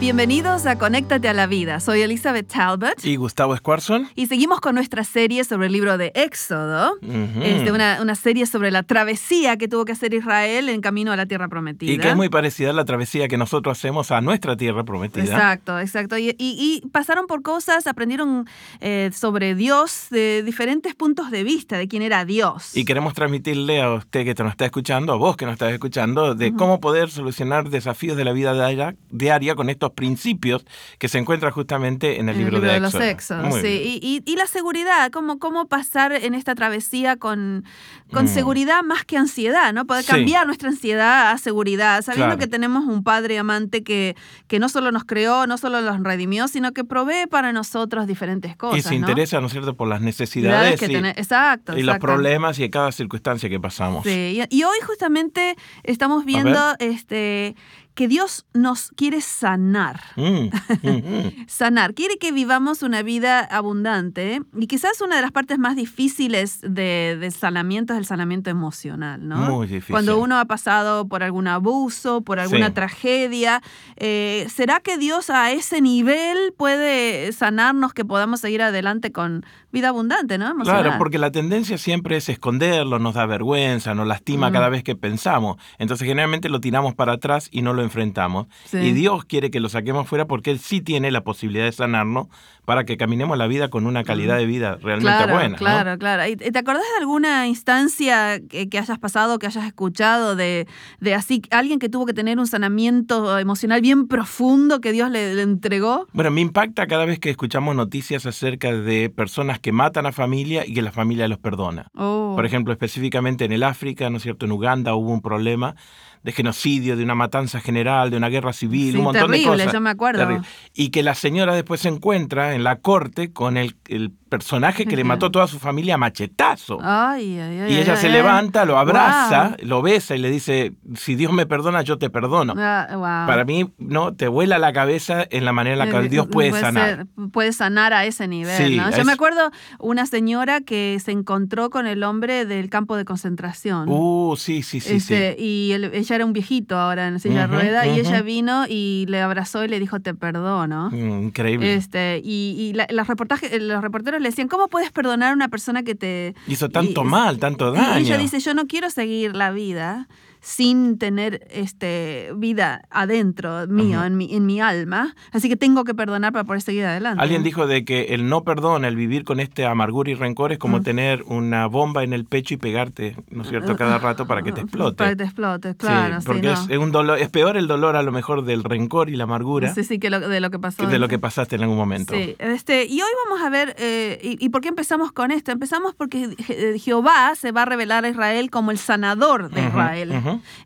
Bienvenidos a Conéctate a la Vida. Soy Elizabeth Talbot. Y Gustavo Squarson. Y seguimos con nuestra serie sobre el libro de Éxodo. Es una, una, serie sobre la travesía que tuvo que hacer Israel en camino a la tierra prometida. Y que es muy parecida a la travesía que nosotros hacemos a nuestra tierra prometida. Exacto, exacto. Y, y, pasaron por cosas, aprendieron eh, sobre Dios de diferentes puntos de vista, de quién era Dios. Y queremos transmitirle a usted que nos está escuchando, a vos que nos estás escuchando, de cómo poder solucionar desafíos de la vida diaria con estos principios que se encuentran justamente en el, libro, de, los Éxodos. Sí. Y, la seguridad, cómo, cómo pasar en esta travesía con, con mm. seguridad más que ansiedad, ¿no? Poder cambiar nuestra ansiedad a seguridad, sabiendo que tenemos un Padre amante que, que no solo nos creó, no solo nos redimió, sino que provee para nosotros diferentes cosas. Y se interesa, ¿no es cierto?, por las necesidades y, exacto, y los problemas y cada circunstancia que pasamos. Sí, y, hoy justamente estamos viendo este que Dios nos quiere sanar. Mm, mm, mm. sanar. Quiere que vivamos una vida abundante. Y quizás una de las partes más difíciles de, del sanamiento es el sanamiento emocional, ¿no? Muy difícil. Cuando uno ha pasado por algún abuso, por alguna tragedia, eh, ¿será que Dios a ese nivel puede sanarnos que podamos seguir adelante con vida abundante, ¿no? Claro, porque la tendencia siempre es esconderlo, nos da vergüenza, nos lastima cada vez que pensamos. Entonces generalmente lo tiramos para atrás y no lo enfrentamos. Y Dios quiere que lo saquemos fuera porque Él sí tiene la posibilidad de sanarnos para que caminemos la vida con una calidad de vida realmente buena. Claro, claro. ¿Y ¿Te acordás de alguna instancia que, hayas pasado, que hayas escuchado de, de, así alguien que tuvo que tener un sanamiento emocional bien profundo que Dios le, entregó? Bueno, me impacta cada vez que escuchamos noticias acerca de personas que matan a familia y que la familia los perdona. Oh. Por ejemplo, específicamente en el África, ¿no es cierto? En Uganda hubo un problema de genocidio, de una matanza general, de una guerra civil, un montón de cosas. Yo me acuerdo. Y que la señora después se encuentra en la corte con el, el personaje que le mató toda su familia a machetazo. Ay, ay, ay, y ella se levanta, lo abraza, lo besa y le dice, si Dios me perdona, yo te perdono. Ah, Para mí, no, te vuela la cabeza en la manera en la que eh, Dios puede, sanar. puede sanar a ese nivel. ¿no? Yo me acuerdo una señora que se encontró con el hombre del campo de concentración. Uh, sí, sí, sí. sí. Este, y ella era un viejito ahora en silla de y ella vino y le abrazó y le dijo, te perdono. Mm, increíble. Este, y, los, reportajes, los reporteros le decían, ¿cómo puedes perdonar a una persona que te... Hizo tanto mal, tanto daño. Y ella dice, yo no quiero seguir la vida sin tener este, vida adentro mío, en, mi, en mi alma. Así que tengo que perdonar para poder seguir adelante. Alguien dijo de que el no perdón, el vivir con este amargura y rencor es como tener una bomba en el pecho y pegarte, ¿no es cierto?, cada rato para que te explote. Para que te explote, claro. Sí, porque es, un dolor, es peor el dolor a lo mejor del rencor y la amargura. Sí, sí, que de lo que pasó. de lo que pasaste en algún momento. Sí, este, y hoy vamos a ver, eh, y, por qué empezamos con esto? Empezamos porque Jehová se va a revelar a Israel como el sanador de Israel.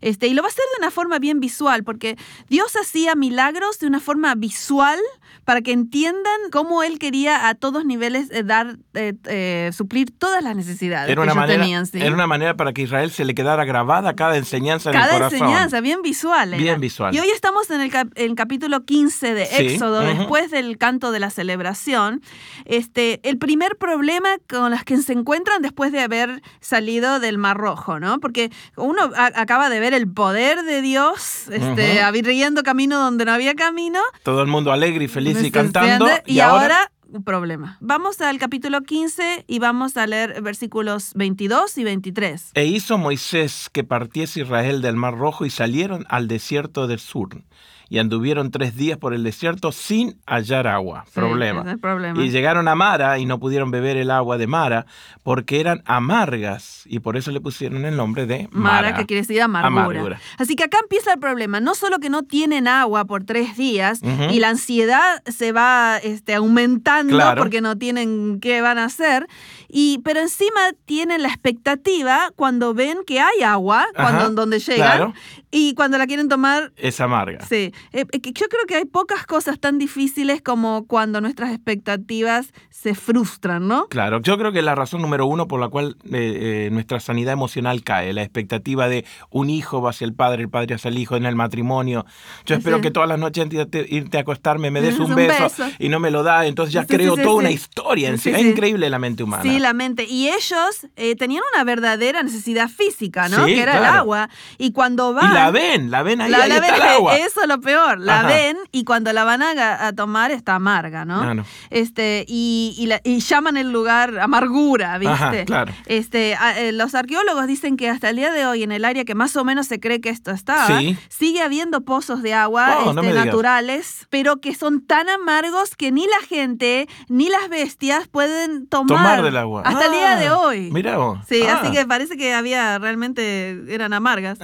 Este, y lo va a hacer de una forma bien visual, porque Dios hacía milagros de una forma visual para que entiendan cómo Él quería a todos niveles eh, dar, eh, eh, suplir todas las necesidades era una que manera, tenían. Era una manera para que Israel se le quedara grabada cada enseñanza en el corazón. Cada enseñanza, bien visual. Bien visual. Y hoy estamos en el, capítulo 15 de Éxodo, después del canto de la celebración. Este, el primer problema con los que se encuentran después de haber salido del Mar Rojo, ¿no? Porque uno acaba de ver el poder de Dios, este, abriendo camino donde no había camino. Todo el mundo alegre y feliz y cantando. Y, ahora, un problema. Vamos al capítulo 15 y vamos a leer versículos 22 y 23. E hizo Moisés que partiese Israel del Mar Rojo y salieron al desierto del sur y anduvieron tres días por el desierto sin hallar agua. problema. Y llegaron a Mara y no pudieron beber el agua de Mara porque eran amargas y por eso le pusieron el nombre de Mara. Mara que quiere decir amargura. Así que acá empieza el problema. No solo que no tienen agua por tres días y la ansiedad se va este, aumentando porque no tienen qué van a hacer, y, pero encima tienen la expectativa cuando ven que hay agua cuando, donde llegan y cuando la quieren tomar... Es amarga. Sí. Eh, yo creo que hay pocas cosas tan difíciles como cuando nuestras expectativas se frustran, ¿no? Claro, yo creo que la razón número uno por la cual eh, nuestra sanidad emocional cae, la expectativa de un hijo va hacia el padre, el padre hacia el hijo en el matrimonio. Yo espero que todas las noches antes de irte a acostarme me des un, beso, y no me lo da, entonces ya creo toda una historia en sí. Es increíble la mente humana. Sí, la mente. Y ellos tenían una verdadera necesidad física, ¿no? que era el agua. Y cuando van... Y la ven, la ven ahí, la, está el agua. Eso es lo peor, la ven y cuando la van a, tomar está amarga, ¿no? Ah, este, y, y, llaman el lugar amargura, ¿viste? claro. Este, eh, los arqueólogos dicen que hasta el día de hoy, en el área que más o menos se cree que esto está, sigue habiendo pozos de agua oh, este, naturales, pero que son tan amargos que ni la gente ni las bestias pueden tomar, del agua. Hasta el día de ah, hoy. Mira Sí, así ah. que parece que había realmente eran amargas.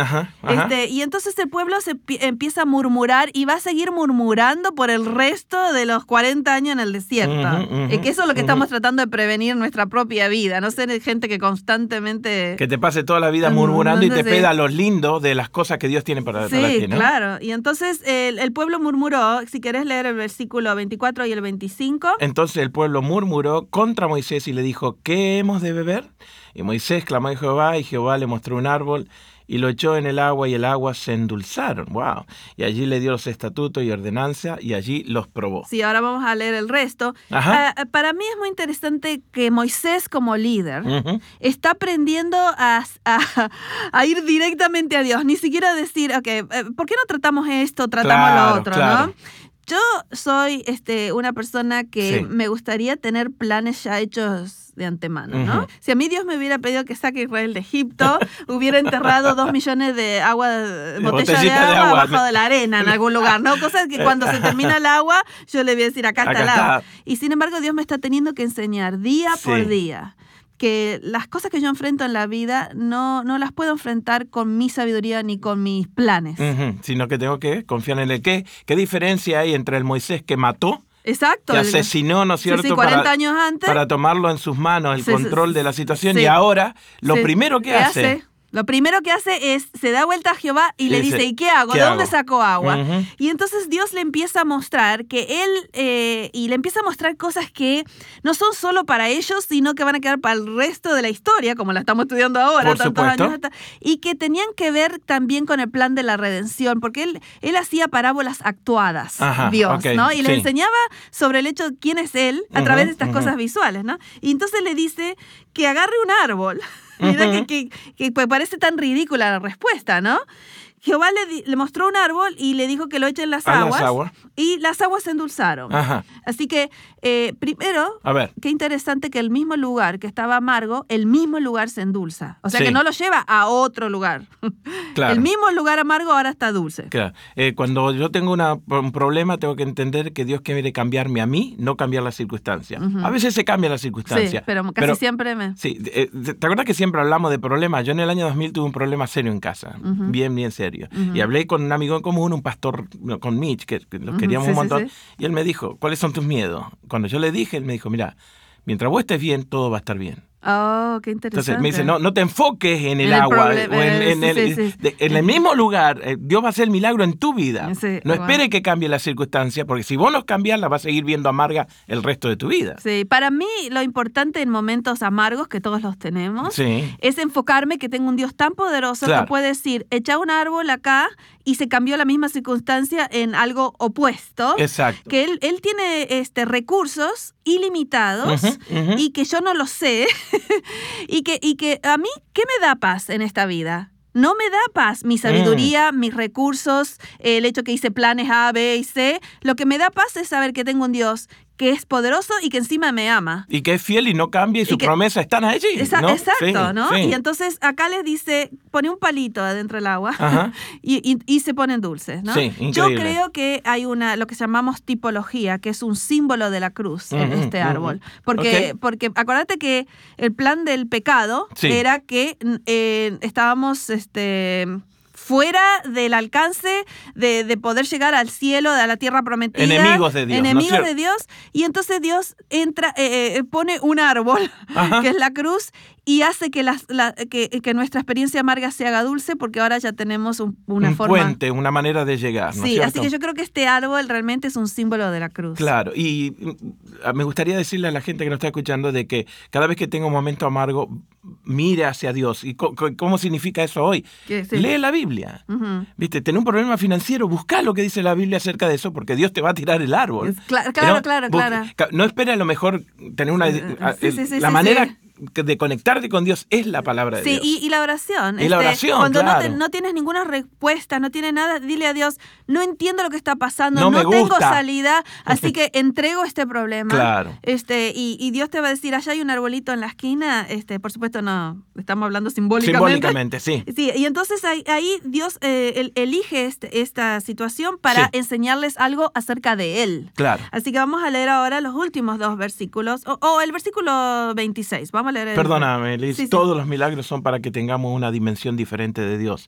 Este, y entonces el pueblo se empieza a murmurar y va a seguir murmurando por el resto de los 40 años en el desierto. y que eso es lo que estamos tratando de prevenir en nuestra propia vida, no ser gente que constantemente... Que te pase toda la vida murmurando y te peda lo lindo de las cosas que Dios tiene para, sí, ti, ¿no? claro. Y entonces el, el pueblo murmuró, si querés leer el versículo 24 y el 25. Entonces el pueblo murmuró contra Moisés y le dijo, ¿qué hemos de beber? Y Moisés clamó a Jehová y Jehová le mostró un árbol y lo echó en el agua y el agua se endulzaron. ¡Wow! Y allí le dio los estatutos y ordenanza y allí los probó. Sí, ahora vamos a leer el resto. Ah, para mí es muy interesante que Moisés como líder está aprendiendo a, a, ir directamente a Dios, ni siquiera decir, ok, eh, ¿por qué no tratamos esto, tratamos lo otro? ¿no? Yo soy este, una persona que me gustaría tener planes ya hechos de antemano, ¿no? Si a mí Dios me hubiera pedido que saque Israel de Egipto, hubiera enterrado dos millones de agua, botella de agua, de abajo de la arena en algún lugar, ¿no? Cosas que cuando se termina el agua, yo le voy a decir, acá, está el agua. Y sin embargo, Dios me está teniendo que enseñar día por día que las cosas que yo enfrento en la vida no, no las puedo enfrentar con mi sabiduría ni con mis planes. Sino que tengo que confiar en el qué. ¿Qué diferencia hay entre el Moisés que mató? Exacto. Que asesinó, ¿no es cierto? Sí, 40 para, años antes. Para tomarlo en sus manos, el control de la situación. Y ahora, lo primero que hace lo primero que hace es, se da vuelta a Jehová y le dice, ¿y qué hago? ¿De dónde sacó agua? Y entonces Dios le empieza a mostrar que él, eh, y le empieza a mostrar cosas que no son solo para ellos, sino que van a quedar para el resto de la historia, como la estamos estudiando ahora, tantos años y que tenían que ver también con el plan de la redención, porque él, él hacía parábolas actuadas, Dios, ¿no? Y le enseñaba sobre el hecho de quién es él a través de estas cosas visuales, ¿no? Y entonces le dice que agarre un árbol. Mira que, que, pues parece tan ridícula la respuesta, ¿no? Jehová le, le, mostró un árbol y le dijo que lo eche en las aguas. Y las aguas se endulzaron. Así que, eh, primero, a ver. qué interesante que el mismo lugar que estaba amargo, el mismo lugar se endulza. O sea que no lo lleva a otro lugar. Claro. El mismo lugar amargo ahora está dulce. Claro. Eh, cuando yo tengo un problema, tengo que entender que Dios quiere cambiarme a mí, no cambiar las circunstancias. A veces se cambia la circunstancia. Sí, pero casi siempre me. Sí, eh, ¿te acuerdas que siempre hablamos de problemas? Yo en el año 2000 tuve un problema serio en casa. Bien, bien serio. Y hablé con un amigo en común, un pastor, con Mitch, que, lo queríamos un montón, y él me dijo, ¿cuáles son tus miedos? Cuando yo le dije, él me dijo, mira, mientras vos estés bien, todo va a estar bien. Oh, qué interesante. Entonces me dice, no, no te enfoques en el, agua o en, el, en, el, mismo lugar. Eh, Dios va a hacer el milagro en tu vida. no espere que cambie la circunstancia, porque si vos no cambias, la vas a seguir viendo amarga el resto de tu vida. Sí, para mí lo importante en momentos amargos, que todos los tenemos, es enfocarme que tengo un Dios tan poderoso que puede decir, echa un árbol acá y se cambió la misma circunstancia en algo opuesto. Exacto. Que él, él tiene este, recursos ilimitados y que yo no lo sé. y, que, y que a mí, ¿qué me da paz en esta vida? No me da paz mi sabiduría, mm. mis recursos, el hecho que hice planes A, B y C. Lo que me da paz es saber que tengo un Dios que es poderoso y que encima me ama. Y que es fiel y no cambia y, sus promesas están allí. Exacto, ¿no? Y entonces acá les dice, pone un palito adentro del agua y, se ponen dulces, ¿no? Yo creo que hay una, lo que llamamos tipología, que es un símbolo de la cruz en este árbol. Porque, porque acuérdate que el plan del pecado era que eh, estábamos este, fuera del alcance de, poder llegar al cielo, a la tierra prometida. Enemigos de Dios. Enemigos de Dios. Y entonces Dios entra, eh, eh, pone un árbol, que es la cruz, y hace que, las, que, nuestra experiencia amarga se haga dulce porque ahora ya tenemos una un forma. puente, una manera de llegar. sí, así que yo creo que este árbol realmente es un símbolo de la cruz. Claro, y mm, me gustaría decirle a la gente que nos está escuchando de que cada vez que tenga un momento amargo, mire hacia Dios. ¿Y cómo significa eso hoy? Lee la Biblia. ¿Viste? Tener un problema financiero, busca lo que dice la Biblia acerca de eso, porque Dios te va a tirar el árbol. Claro, claro, claro, claro. No espera a lo mejor tener una... la manera de conectarte con Dios es la palabra de Dios. Sí, y, la oración. Y la este, oración, Cuando no, no, tienes ninguna respuesta, no tienes nada, dile a Dios, no entiendo lo que está pasando, no, tengo salida, así que entrego este problema. Claro. Este, y, Dios te va a decir, allá hay un arbolito en la esquina, este, por supuesto no, estamos hablando simbólicamente. Simbólicamente, sí. Sí, y entonces ahí, Dios eh, elige este, esta situación para enseñarles algo acerca de Él. Claro. Así que vamos a leer ahora los últimos dos versículos, o, o el versículo 26, vamos Perdóname, Liz, todos los milagros son para que tengamos una dimensión diferente de Dios.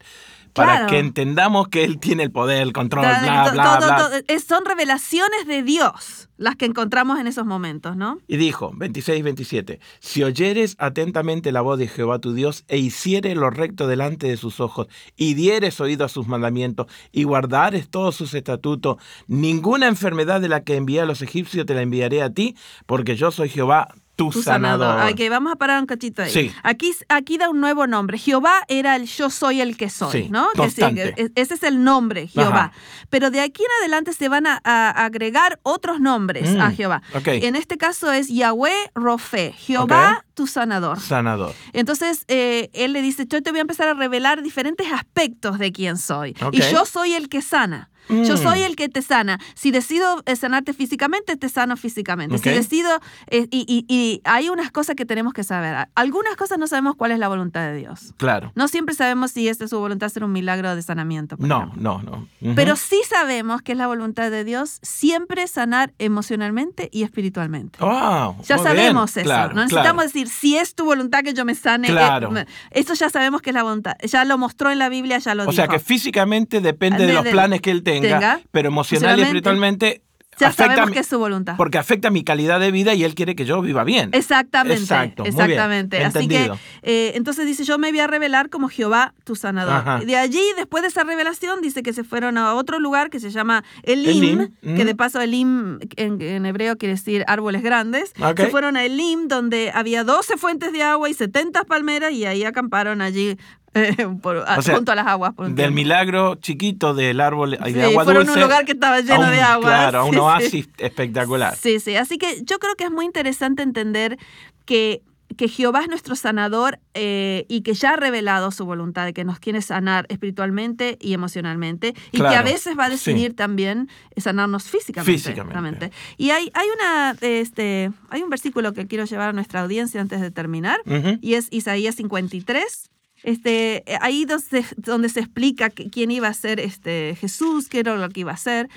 Para que entendamos que Él tiene el poder, el control, bla, bla, bla. Son revelaciones de Dios las que encontramos en esos momentos, ¿no? Y dijo, 26 27, si oyeres atentamente la voz de Jehová tu Dios e hicieres lo recto delante de sus ojos y dieres oído a sus mandamientos y guardares todos sus estatutos, ninguna enfermedad de la que envié a los egipcios te la enviaré a ti, porque yo soy Jehová tu, sanador. Ok, vamos a parar un cachito ahí. Sí. Aquí, aquí da un nuevo nombre. Jehová era el yo soy el que soy, ¿no? ese es el nombre, Jehová. Pero de aquí en adelante se van a, agregar otros nombres a mm, Jehová. En este caso es Yahweh Rofe, Jehová tu sanador. Sanador. Entonces, eh, él le dice, yo te voy a empezar a revelar diferentes aspectos de quién soy. Y yo soy el que sana. Yo soy mm. el que te sana. Si decido eh, sanarte físicamente, te sano físicamente. Si decido, eh, y, hay unas cosas que tenemos que saber. Algunas cosas no sabemos cuál es la voluntad de Dios. Claro. No siempre sabemos si esta es su voluntad hacer un milagro de sanamiento. No, no, no, Pero sí sabemos que es la voluntad de Dios siempre sanar emocionalmente y espiritualmente. ya sabemos eso. no necesitamos decir si es tu voluntad que yo me sane. Eh, claro. eso ya sabemos que es la voluntad. Ya lo mostró en la Biblia, ya lo dijo. O sea que físicamente depende de, los planes que él tenga pero emocional y espiritualmente ya sabemos que es su voluntad. Porque afecta mi calidad de vida y él quiere que yo viva bien. Exactamente. Exacto. Exactamente. Así que, eh, entonces dice, yo me voy a revelar como Jehová tu sanador. De allí, después de esa revelación, dice que se fueron a otro lugar que se llama Elim, que de paso Elim en, hebreo quiere decir árboles grandes. Se fueron a Elim, donde había 12 fuentes de agua y 70 palmeras y ahí acamparon allí junto a las aguas. del milagro chiquito del árbol de agua fueron a un lugar que estaba lleno de agua. Claro, un oasis espectacular. Sí, sí. Así que yo creo que es muy interesante entender que que Jehová es nuestro sanador eh, y que ya ha revelado su voluntad de que nos quiere sanar espiritualmente y emocionalmente y que a veces va a decidir también sanarnos físicamente. Físicamente. Y hay, hay, una, este, hay un versículo que quiero llevar a nuestra audiencia antes de terminar y es Isaías 53, este, eh, ahí donde, donde se explica quién iba a ser este, Jesús, qué era lo que iba a ser.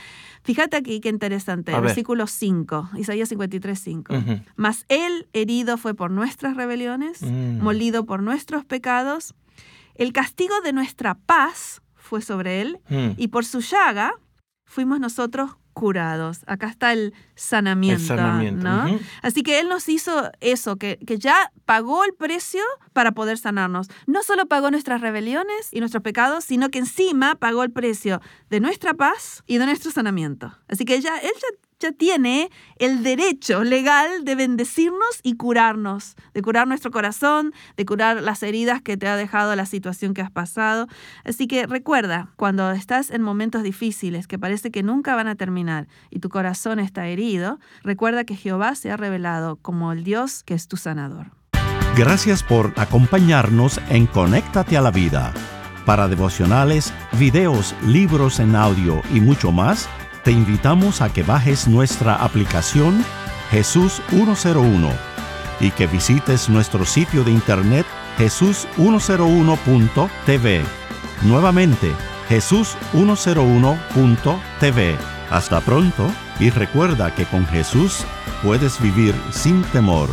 Fíjate aquí qué interesante, versículo 5, Isaías 53, 5. Mas él herido fue por nuestras rebeliones, mm. molido por nuestros pecados. El castigo de nuestra paz fue sobre él, mm. y por su llaga fuimos nosotros curados. Acá está el sanamiento. ¿no? Así que Él nos hizo eso, que, que, ya pagó el precio para poder sanarnos. No solo pagó nuestras rebeliones y nuestros pecados, sino que encima pagó el precio de nuestra paz y de nuestro sanamiento. Así que ya Él ya tiene el derecho legal de bendecirnos y curarnos, de curar nuestro corazón, de curar las heridas que te ha dejado la situación que has pasado. Así que recuerda, cuando estás en momentos difíciles que parece que nunca van a terminar y tu corazón está herido, recuerda que Jehová se ha revelado como el Dios que es tu sanador. Gracias por acompañarnos en Conéctate a la Vida. Para devocionales, videos, libros en audio y mucho más, te invitamos a que bajes nuestra aplicación Jesús 101 y que visites nuestro sitio de internet jesús101.tv. Nuevamente, jesús101.tv. Hasta pronto y recuerda que con Jesús puedes vivir sin temor.